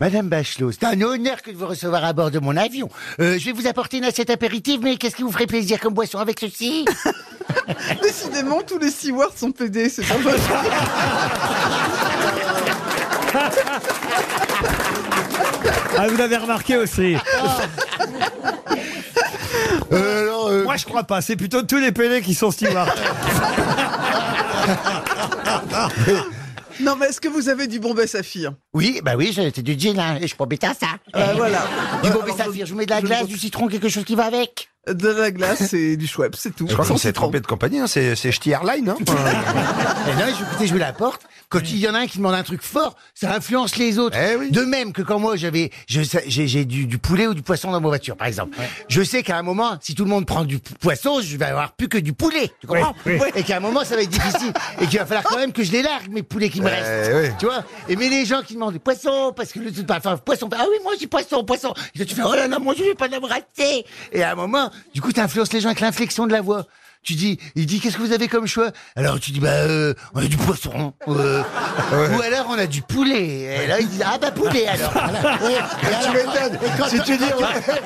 Madame Bachelot, c'est un honneur que de vous recevoir à bord de mon avion. Euh, je vais vous apporter une assiette apéritive, mais qu'est-ce qui vous ferait plaisir comme boisson avec ceci? Décidément, tous les stewards sont pédés, c'est pas vrai. Ah, vous l'avez remarqué aussi. euh, alors, euh, Moi, je crois pas. C'est plutôt tous les PD qui sont stewards. Non, mais est-ce que vous avez du Bombay Saphir Oui, bah oui, c'est du gin, hein, et je peux embêter à ça. Euh, Voilà. Du Bombay Saphir, je vous mets de la glace, du citron, quelque chose qui va avec. De la glace et du Schweppes, c'est tout. Je crois qu'on s'est trompé de compagnie, hein. c'est c'est Ch'ti Airline. Hein Et là, je, écoutez, je vous l'apporte. Quand il y en a un qui demande un truc fort, ça influence les autres. Eh oui. De même que quand moi j'avais, j'ai j'ai du, du poulet ou du poisson dans ma voiture, par exemple. Je sais qu'à un moment, si tout le monde prend du poisson, je vais avoir plus que du poulet. Tu comprends Oui, oui. Et qu'à un moment, ça va être difficile. Et qu'il va falloir quand même que je les largue, mes poulets qui me restent. Eh oui. Tu vois? Et mais les gens qui demandent du poisson, parce que le tout, enfin, poisson, ah oui, moi j'ai poisson, poisson. Et toi, tu fais, oh là là, moi je vais pas l'embrasser. Et à un moment, du coup, tu influences les gens avec l'inflexion de la voix. Tu dis, il dit, qu'est-ce que vous avez comme choix? Alors tu dis, bah, euh, on a du poisson. euh, Ou alors on a du poulet. Et là, ils disent, ah bah poulet alors. Voilà. Ouais. Et alors- et quand- Si tu dis,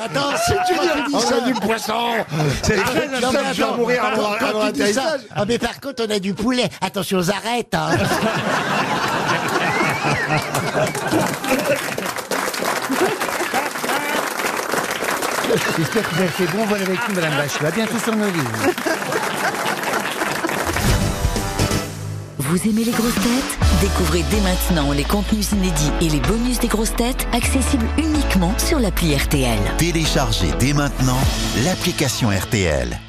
Attends, si tu dis, on a du poisson, c'est Ah, très non, mais attends, mourir avant, quand- avant quand tu dis ça, l'atterrissage. ah mais par contre on a du poulet. Attention aux arêtes. Hein. J'espère que vous avez fait bon vol avec nous, Madame Bachelot. À bientôt sur nos lignes. Vous aimez les grosses têtes? Découvrez dès maintenant les contenus inédits et les bonus des grosses têtes accessibles uniquement sur l'appli RTL. Téléchargez dès maintenant l'application RTL.